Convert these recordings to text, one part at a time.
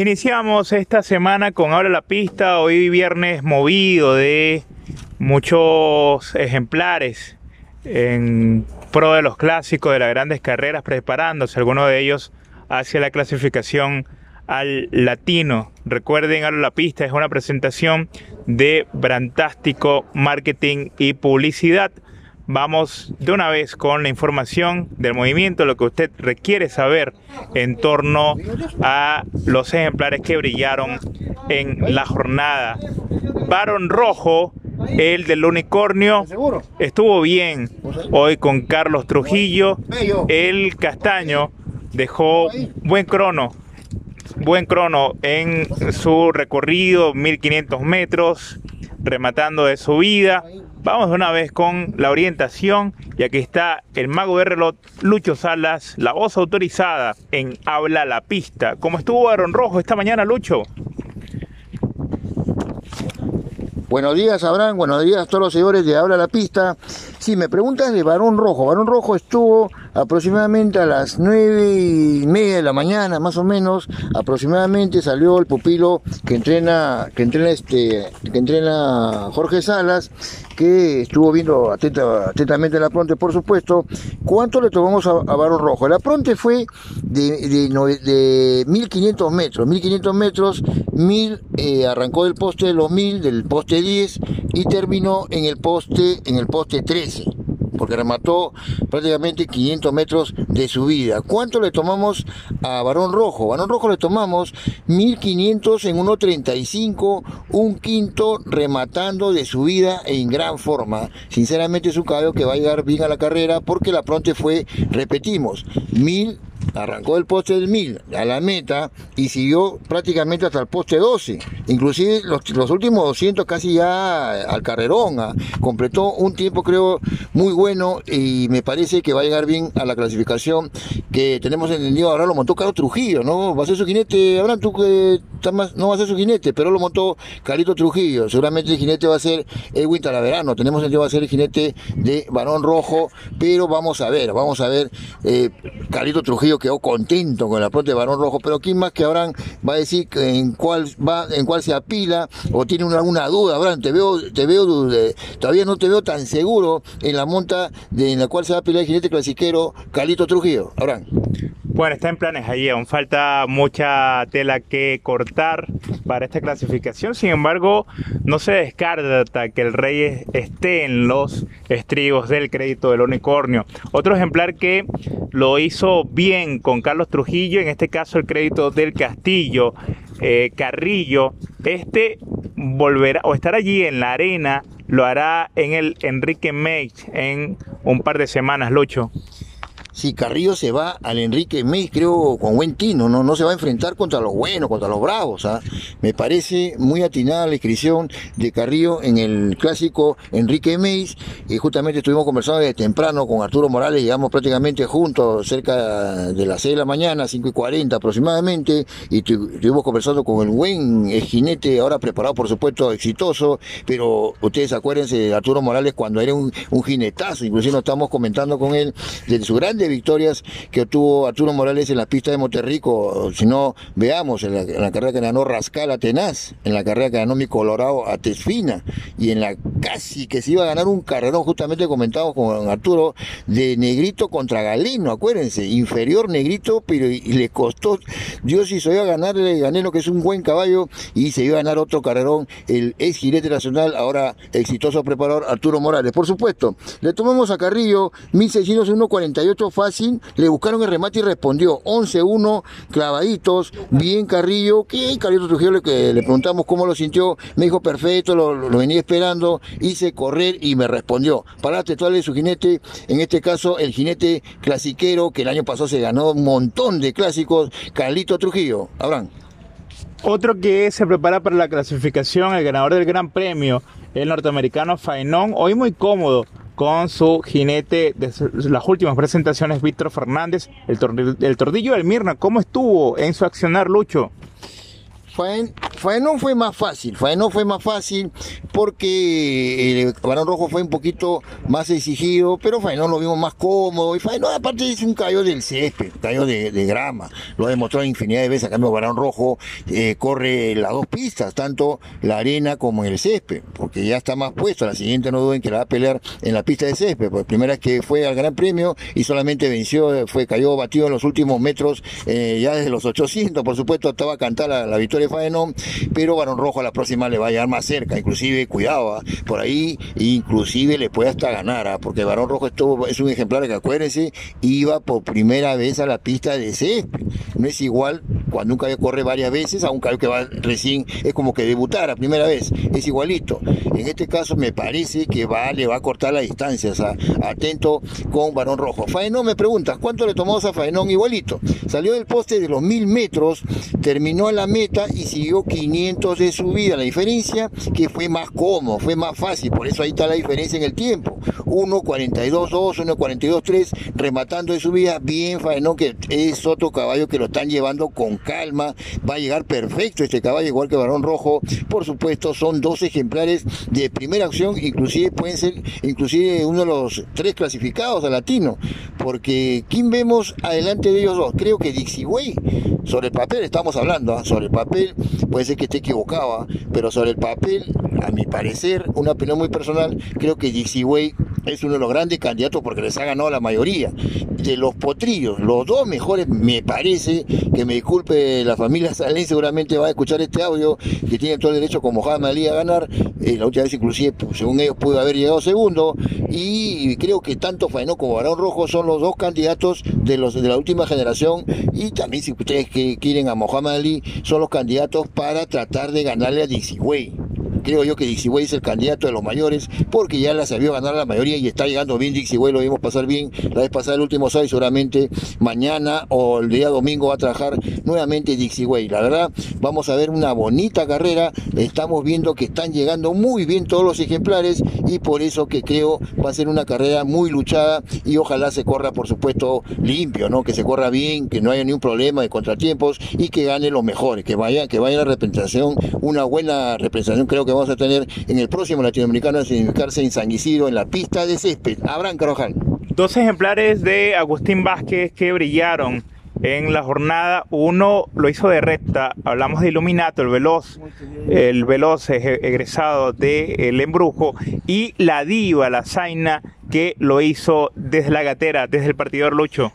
Iniciamos esta semana con Ahora la Pista, hoy viernes movido de muchos ejemplares en pro de los clásicos de las grandes carreras, preparándose algunos de ellos hacia la clasificación al latino. Recuerden, Ahora la Pista es una presentación de Brantástico Marketing y Publicidad vamos de una vez con la información del movimiento, lo que usted requiere saber en torno a los ejemplares que brillaron en la jornada. Barón Rojo, el del unicornio, estuvo bien hoy con Carlos Trujillo. El castaño dejó buen crono buen crono en su recorrido, 1500 metros, rematando de subida. Vamos de una vez con la orientación y aquí está el mago de reloj Lucho Salas, la voz autorizada en Habla la Pista. ¿Cómo estuvo Aaron Rojo esta mañana, Lucho? Buenos días, Abraham. Buenos días a todos los señores de Habla la Pista. Si me preguntas de Barón Rojo. Barón Rojo estuvo aproximadamente a las nueve y media de la mañana, más o menos. Aproximadamente salió el pupilo que entrena, que entrena este, que entrena Jorge Salas, que estuvo viendo atentamente la pronte, por supuesto. ¿Cuánto le tomamos a, Barón Rojo? La pronte fue de, de, de 1500 metros. 1500 metros, 1000 eh, arrancó del poste de los 1000, del poste 10 y terminó en el poste, en el poste 13 porque remató prácticamente 500 metros de subida. ¿Cuánto le tomamos a Barón Rojo? Barón Rojo le tomamos 1500 en 1.35, un quinto rematando de subida en gran forma. Sinceramente es un caballo que va a llegar bien a la carrera porque la pronte fue, repetimos, 1000 arrancó del poste del 1000 a la meta y siguió prácticamente hasta el poste 12. Inclusive los, últimos 200 casi ya al carrerón. Ah, completó un tiempo creo muy bueno y me parece que va a llegar bien a la clasificación que tenemos entendido. Ahora lo montó Carlos Trujillo, ¿no? Va a ser su jinete, Abraham, tú que no va a ser su jinete, pero lo montó Carito Trujillo. Seguramente el jinete va a ser Edwin Talaverano. Tenemos entendido va a ser el jinete de Barón Rojo, pero vamos a ver, vamos a ver. Eh, Trujillo quedó contento con la pronta de Barón Rojo, pero ¿quién más que Abraham va a decir en cuál va, en cuál se apila o tiene alguna duda, Abraham? Te veo, te veo, todavía no te veo tan seguro en la monta de, en la cual se va a apilar el jinete clasiquero Carito Trujillo, Abraham. Bueno, está en planes ahí, aún falta mucha tela que cortar para esta clasificación. Sin embargo, no se descarta que el Rey esté en los estribos del crédito del unicornio. Otro ejemplar que lo hizo bien con Carlos Trujillo, en este caso el crédito del Castillo, eh, Carrillo. Este volverá o estará allí en la arena, lo hará en el Enrique Meix en un par de semanas, Lucho si Carrillo se va al Enrique May, creo, con buen tino, no, no se va a enfrentar contra los buenos, contra los bravos. ¿ah? Me parece muy atinada la inscripción de Carrillo en el clásico Enrique May. Y justamente estuvimos conversando desde temprano con Arturo Morales, llegamos prácticamente juntos, cerca de las 6 de la mañana, 5 y 40 aproximadamente, y estuvimos conversando con el buen jinete, ahora preparado, por supuesto, exitoso, pero ustedes acuérdense de Arturo Morales cuando era un, un jinetazo, inclusive nos estamos comentando con él de su grande victorias que obtuvo Arturo Morales en la pista de Monterrico. Si no, veamos, en la, carrera que ganó Rascal a Tenaz, en la carrera que ganó mi Colorado a Tesfina, y en la casi que se iba a ganar un carrerón, justamente comentamos con Arturo, de Negrito contra Galeno, acuérdense, inferior Negrito, pero y, le costó, Dios se iba a ganar Galeno, que es un buen caballo, y se iba a ganar otro carrerón, el ex girete nacional, ahora exitoso preparador Arturo Morales. Por supuesto, le tomamos a Carrillo 1601.48 fácil, le buscaron el remate y respondió 11-1, clavaditos, bien Carrillo, que Carrillo Trujillo le, que le preguntamos cómo lo sintió, me dijo perfecto, lo, venía esperando, hice correr y me respondió. Paraste de su jinete, en este caso el jinete clasiquero, que el año pasado se ganó un montón de clásicos, Carlito Trujillo. Abraham. Otro que se prepara para la clasificación, el ganador del Gran Premio, el norteamericano Fainón, hoy muy cómodo, con su jinete de las últimas presentaciones, Víctor Fernández, el, tordillo del Mirna. ¿Cómo estuvo en su accionar, Lucho? Faen Faenón fue más fácil, Faenón fue más fácil porque el Barón Rojo fue un poquito más exigido, pero Faenón lo vimos más cómodo y Faenón aparte es un caballo del césped, un caballo de, grama, lo ha demostrado infinidad de veces, a cambio Barón Rojo eh, corre las dos pistas, tanto la arena como el césped, porque ya está más puesto, la siguiente no duden que la va a pelear en la pista de césped, porque primera vez que fue al Gran Premio y solamente venció, fue cayó batido en los últimos metros, eh, ya desde los 800, por supuesto estaba a cantar la, victoria de Faenón, pero Barón Rojo a la próxima le va a llegar más cerca, inclusive cuidado, ¿ah? por ahí inclusive le puede hasta ganar, ¿ah? porque Barón Rojo estuvo, es un ejemplar que acuérdense, iba por primera vez a la pista de césped, no es igual cuando un caballo corre varias veces a un caballo que va recién, es como que debutar a primera vez, es igualito. En este caso me parece que va, le va a cortar la distancia, o sea, atento con Barón Rojo. Faenón me preguntas, ¿cuánto le tomamos a Faenón igualito? Salió del poste de los mil metros, terminó a la meta y siguió 500 de subida. La diferencia que fue más cómodo, fue más fácil, por eso ahí está la diferencia en el tiempo. 1.42.2, 1.42.3, rematando de subida, bien Faenón, que es otro caballo que lo están llevando con calma, va a llegar perfecto este caballo, igual que Barón Rojo, por supuesto, son dos ejemplares de primera acción, inclusive pueden ser inclusive uno de los tres clasificados a latino, porque ¿quién vemos adelante de ellos dos? Creo que Dixie Way, sobre el papel estamos hablando, ¿ah? sobre el papel, puede ser que esté equivocado, ¿ah? pero sobre el papel, a mi parecer, una opinión muy personal, creo que Dixie Way es uno de los grandes candidatos porque les ha ganado la mayoría. De los potrillos, los dos mejores, me parece, que me disculpe la familia Salén, seguramente va a escuchar este audio, que tiene todo el derecho como Mohamed Ali a ganar. Eh, la última vez inclusive, pues, según ellos, pudo haber llegado segundo. Y creo que tanto Faenó como Barón Rojo son los dos candidatos de los de la última generación. Y también si ustedes quieren a Mohamed Ali, son los candidatos para tratar de ganarle a Dixie creo yo que Dixie Way es el candidato de los mayores, porque ya la sabió ganar la mayoría y está llegando bien Dixie Way, lo vimos pasar bien la vez pasada el último sábado y seguramente mañana o el día domingo va a trabajar nuevamente Dixie Way. La verdad, vamos a ver una bonita carrera, estamos viendo que están llegando muy bien todos los ejemplares y por eso que creo va a ser una carrera muy luchada y ojalá se corra por supuesto limpio, ¿no? Que se corra bien, que no haya ningún problema de contratiempos y que gane los mejores, que vaya, que vaya la representación, una buena representación creo que vamos a tener en el próximo latinoamericano a significarse en San en la pista de césped. Abraham Carojal. Dos ejemplares de Agustín Vázquez que brillaron en la jornada. Uno lo hizo de recta, hablamos de Iluminato, el veloz, el veloz egresado de El Embrujo, y la diva, la Zaina, que lo hizo desde la gatera, desde el partidor Lucho.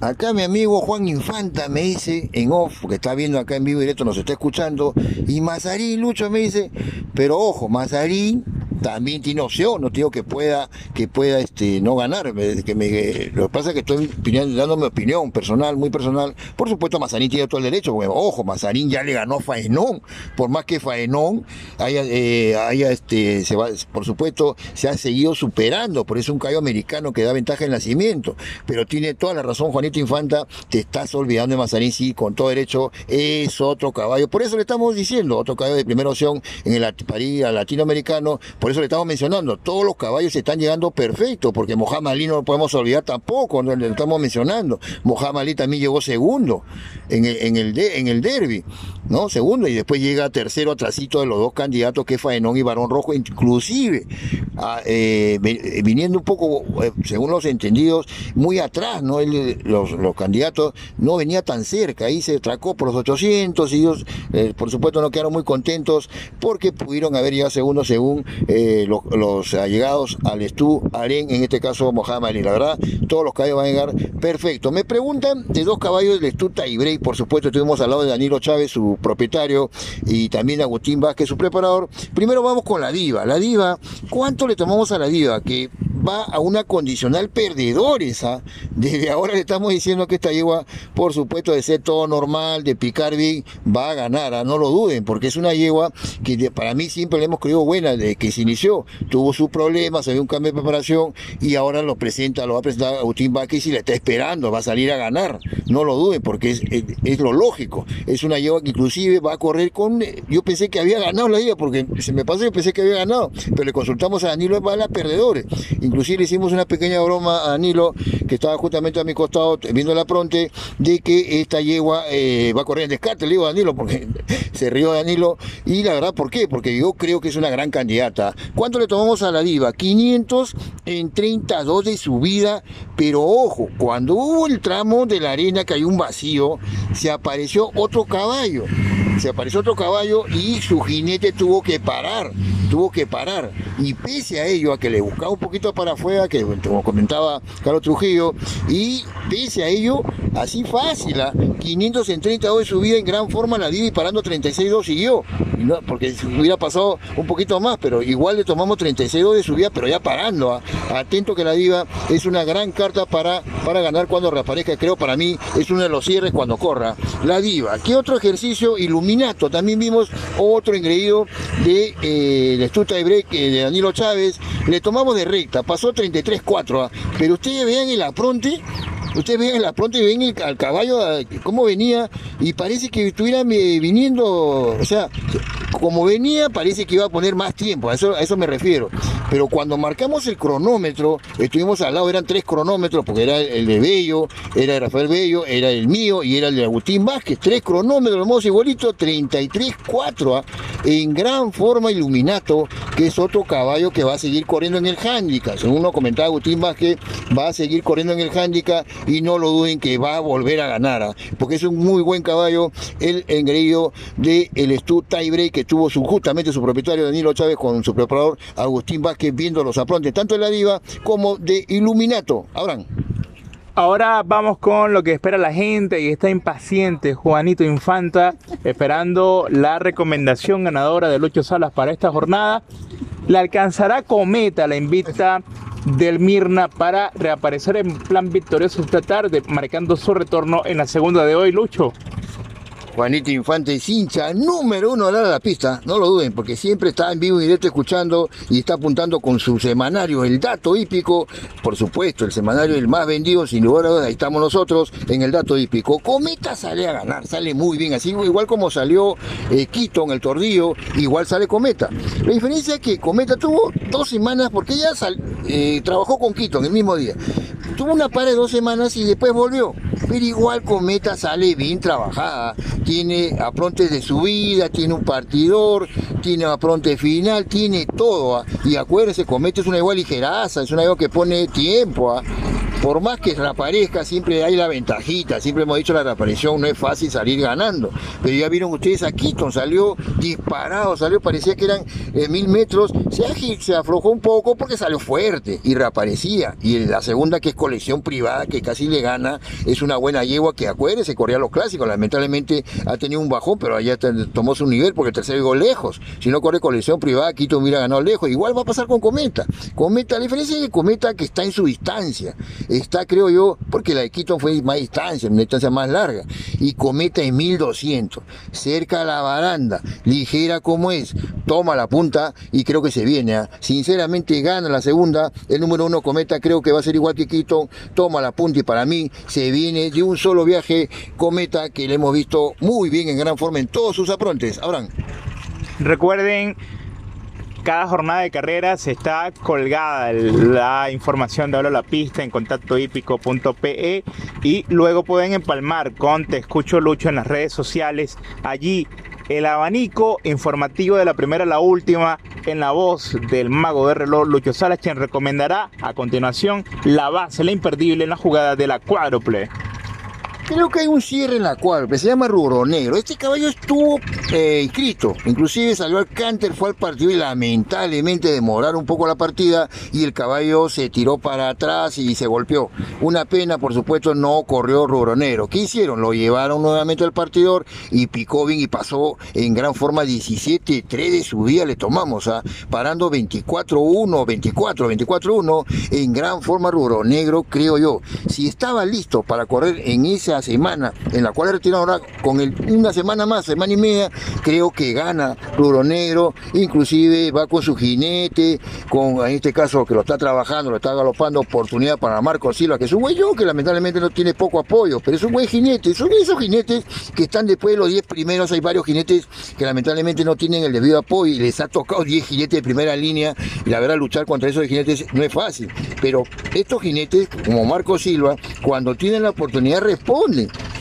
Acá mi amigo Juan Infanta me dice, en off, que está viendo acá en vivo directo, nos está escuchando, y Mazarín, Lucho me dice, pero ojo, Mazarín también tiene opción, no digo que pueda, que pueda este, no ganar, que me, lo que pasa es que estoy dando mi opinión personal, muy personal, por supuesto Mazarín tiene todo el derecho, porque, ojo, Mazarín ya le ganó a Faenón, por más que Faenón haya, eh, haya este, se va, por supuesto, se ha seguido superando, por eso es un caballo americano que da ventaja en nacimiento, pero tiene toda la razón Juanito Infanta, te estás olvidando de Mazarín, sí, con todo derecho, es otro caballo, por eso le estamos diciendo, otro caballo de primera opción en el París latinoamericano, por eso le estamos mencionando, todos los caballos están llegando perfectos, porque Mohamed Ali no lo podemos olvidar tampoco, no le estamos mencionando. Mohamed Ali también llegó segundo en el, en en el derby, ¿no? Segundo, y después llega tercero atrásito de los dos candidatos, que es Faenón y Barón Rojo, inclusive eh, viniendo un poco, eh, según los entendidos, muy atrás, ¿no? los, los candidatos no venía tan cerca, ahí se tracó por los 800 y ellos, eh, por supuesto, no quedaron muy contentos porque pudieron haber llegado segundo según eh, los, allegados al Estú Aren, en este caso Mohamed Ali. La verdad, todos los caballos van a llegar perfecto. Me preguntan de dos caballos del Estú Taibrey, por supuesto, estuvimos al lado de Danilo Chávez, su propietario, y también Agustín Vázquez, su preparador. Primero vamos con la diva. La diva, ¿cuánto le tomamos a la diva? Que va a una condicional perdedores. Desde ahora le estamos diciendo que esta yegua, por supuesto, de ser todo normal, de picar bien, va a ganar. ¿ah? No lo duden, porque es una yegua que para mí siempre le hemos creído buena desde que se inició. Tuvo sus problemas, había un cambio de preparación y ahora lo presenta, lo va a presentar Agustín Vázquez y le está esperando, va a salir a ganar. No lo duden, porque es, lo lógico. Es una yegua que inclusive va a correr con... Yo pensé que había ganado la yegua, porque se me pasó, yo pensé que había ganado, pero le consultamos a Danilo, va a perdedores inclusive hicimos una pequeña broma a Danilo, que estaba justamente a mi costado viendo la pronte, de que esta yegua eh, va a correr en descarte, le digo a Danilo, porque se rió Danilo, y la verdad, ¿por qué? Porque yo creo que es una gran candidata. ¿Cuánto le tomamos a la diva? 500 en 32 de subida, pero ojo, cuando hubo el tramo de la arena que hay un vacío, se apareció otro caballo se apareció otro caballo y su jinete tuvo que parar, tuvo que parar. Y pese a ello, a que le buscaba un poquito para afuera, que como comentaba Carlos Trujillo, y pese a ello, así fácil, 532 de subida en gran forma la dio y parando 36.2 siguió, porque hubiera pasado un poquito más, pero igual le tomamos 36.2 de subida, pero ya parando. ¿ah? Atento que la diva es una gran carta para, para ganar cuando reaparezca, creo para mí es uno de los cierres cuando corra. La diva, ¿qué otro ejercicio iluminato? También vimos otro ingrediente de eh, la estuta de break de Danilo Chávez, le tomamos de recta, pasó 33.4, ¿ah? pero ustedes vean el apronte Ustedes ven la pronto y ven el, al caballo cómo venía y parece que estuviera eh, viniendo, o sea, como venía parece que iba a poner más tiempo, a a eso me refiero. Pero cuando marcamos el cronómetro, estuvimos al lado, eran tres cronómetros, porque era el de Bello, era de Rafael Bello, era el mío y era el de Agustín Vázquez, tres cronómetros, modo igualito, 33-4, ¿ah? en gran forma Iluminato, que es otro caballo que va a seguir corriendo en el handicap. Según uno comentaba Agustín Vázquez, va a seguir corriendo en el handicap y no lo duden que va a volver a ganar, ¿ah? porque es un muy buen caballo, el engreído de el Stu Tiebreak que tuvo su, justamente su propietario Danilo Chávez con su preparador Agustín Vázquez viendo los aprontes tanto de la diva como de Iluminato. Abraham. Ahora vamos con lo que espera la gente y está impaciente Juanito Infanta esperando la recomendación ganadora de Lucho Salas para esta jornada. La alcanzará Cometa, la invita del Mirna para reaparecer en plan victorioso esta tarde, marcando su retorno en la segunda de hoy, Lucho. Juanito Infante es hincha número uno de la, pista, no lo duden, porque siempre está en vivo y directo escuchando y está apuntando con su semanario, el dato hípico, por supuesto, el semanario el más vendido, sin lugar a dudas, ahí estamos nosotros en el dato hípico. Cometa sale a ganar, sale muy bien, así igual como salió eh, Quito en el Tordillo, igual sale Cometa. La diferencia es que Cometa tuvo dos semanas, porque ella eh, trabajó con Quito en el mismo día. Tuvo una par de dos semanas y después volvió. Pero igual Cometa sale bien trabajada tiene aprontes de subida, tiene un partidor, tiene apronte final, tiene todo. ¿ah? Y acuérdense, Cometa es una igual ligeraza, es una igual que pone tiempo. ¿ah? Por más que reaparezca, siempre hay la ventajita, siempre hemos dicho la reaparición no es fácil salir ganando, pero ya vieron ustedes a Keaton, salió disparado, salió, parecía que eran eh, mil metros, se, aflojó un poco porque salió fuerte y reaparecía, y la segunda que es colección privada, que casi le gana, es una buena yegua que acuérdese, corría los clásicos, lamentablemente ha tenido un bajón, pero allá tomó su nivel porque el tercero llegó lejos, si no corre colección privada, Keaton hubiera ganado lejos, igual va a pasar con Cometa, Cometa, la diferencia es que Cometa que está en su distancia, está, creo yo, porque la de Quito fue más distancia, una distancia más larga, y Cometa en 1200, cerca a la baranda, ligera como es, toma la punta y creo que se viene. ¿ah? Sinceramente gana la segunda, el número uno Cometa creo que va a ser igual que Quito, toma la punta y para mí se viene de un solo viaje Cometa que le hemos visto muy bien en gran forma en todos sus aprontes. Abraham. Recuerden cada jornada de carreras está colgada la información de Hablo la Pista en contactohípico.pe y luego pueden empalmar con Te Escucho Lucho en las redes sociales. Allí el abanico informativo de la primera a la última en la voz del mago de reloj Lucho Salas, quien recomendará a continuación la base, la imperdible en la jugada de la cuádruple. Creo que hay un cierre en la cual se llama Rubro Negro. Este caballo estuvo eh, inscrito, inclusive salió al canter, fue al partido y lamentablemente demoraron un poco la partida y el caballo se tiró para atrás y se golpeó. Una pena, por supuesto, no corrió Rubro Negro. ¿Qué hicieron? Lo llevaron nuevamente al partidor y picó bien y pasó en gran forma 17-3 de su día le tomamos, ¿ah? parando 24-1, 24, 24-1 en gran forma Rubro Negro, creo yo. Si estaba listo para correr en esa semana en la cual retiraron ahora con el, una semana más, semana y media, creo que gana Rubro Negro, inclusive va con su jinete, con en este caso que lo está trabajando, lo está galopando, oportunidad para Marco Silva, que es un güey que lamentablemente no tiene poco apoyo, pero es un buen jinete, son esos jinetes que están después de los 10 primeros, hay varios jinetes que lamentablemente no tienen el debido apoyo y les ha tocado 10 jinetes de primera línea y la verdad luchar contra esos jinetes no es fácil, pero estos jinetes como Marco Silva, cuando tienen la oportunidad responden.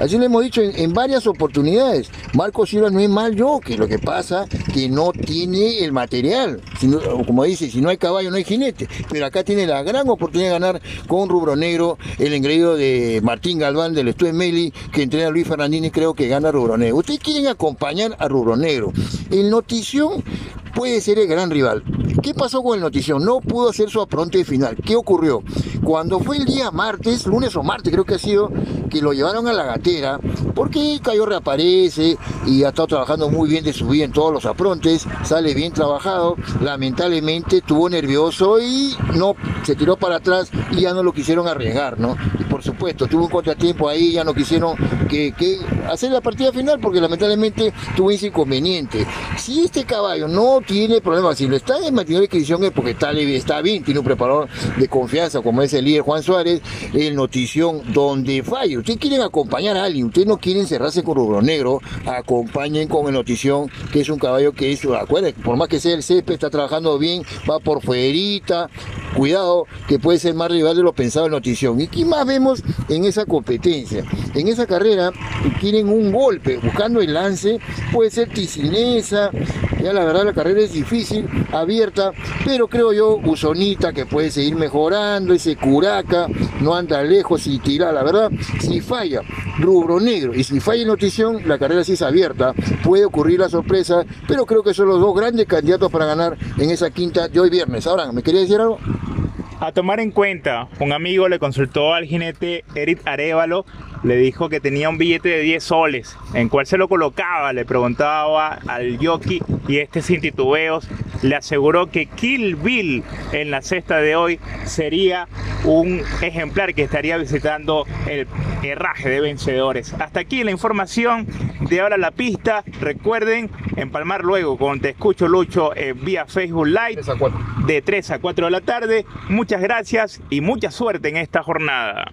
Así le hemos dicho en, varias oportunidades. Marco Silva no es mal yo, que lo que pasa que no tiene el material. como dice, si no hay caballo no hay jinete. Pero acá tiene la gran oportunidad de ganar con Rubro Negro, el engreído de Martín Galván del Estue Meli, que entrena Luis Fernandini, creo que gana Rubro Negro. Ustedes quieren acompañar a Rubro Negro. El Notición puede ser el gran rival. ¿Qué pasó con el Notición? No pudo hacer su apronte final. ¿Qué ocurrió? Cuando fue el día martes, lunes o martes creo que ha sido, que lo llevaron a la gatera, porque Cayo reaparece y ha estado trabajando muy bien de su vida en todos los aprontes, sale bien trabajado, lamentablemente estuvo nervioso y no se tiró para atrás y ya no lo quisieron arriesgar, ¿no? Por supuesto, tuvo un contratiempo ahí, ya no quisieron hacer la partida final porque lamentablemente tuvo ese inconveniente. Si este caballo no tiene problemas, si lo está en mantener inscripción es porque está, está bien, tiene un preparador de confianza como es el líder Juan Suárez, el notición donde falla. Ustedes quieren acompañar a alguien, ustedes no quieren cerrarse con Rubro Negro, acompañen con el notición, que es un caballo que es, acuérdense, por más que sea el césped, está trabajando bien, va por fuerita, cuidado, que puede ser más rival de lo pensado en notición. ¿Y qué más vemos en esa competencia? En esa carrera quieren un golpe, buscando el lance, puede ser ticinesa, ya la verdad la carrera es difícil, abierta, pero creo yo Usonita que puede seguir mejorando, ese Curaca no anda lejos y tira, la verdad, si falla rubro negro y si falla notición, la carrera sí es abierta, puede ocurrir la sorpresa, pero creo que son los dos grandes candidatos para ganar en esa quinta de hoy viernes. Ahora, ¿me quería decir algo? A tomar en cuenta, un amigo le consultó al jinete Eric Arevalo, le dijo que tenía un billete de 10 soles, en cuál se lo colocaba, le preguntaba al jockey y este sin titubeos le aseguró que Kill Bill en la cesta de hoy sería un ejemplar que estaría visitando el herraje de vencedores. Hasta aquí la información de ahora la pista. Recuerden empalmar luego con Te Escucho Lucho vía Facebook Live de 3 a 4 de la tarde. Muchas gracias y mucha suerte en esta jornada.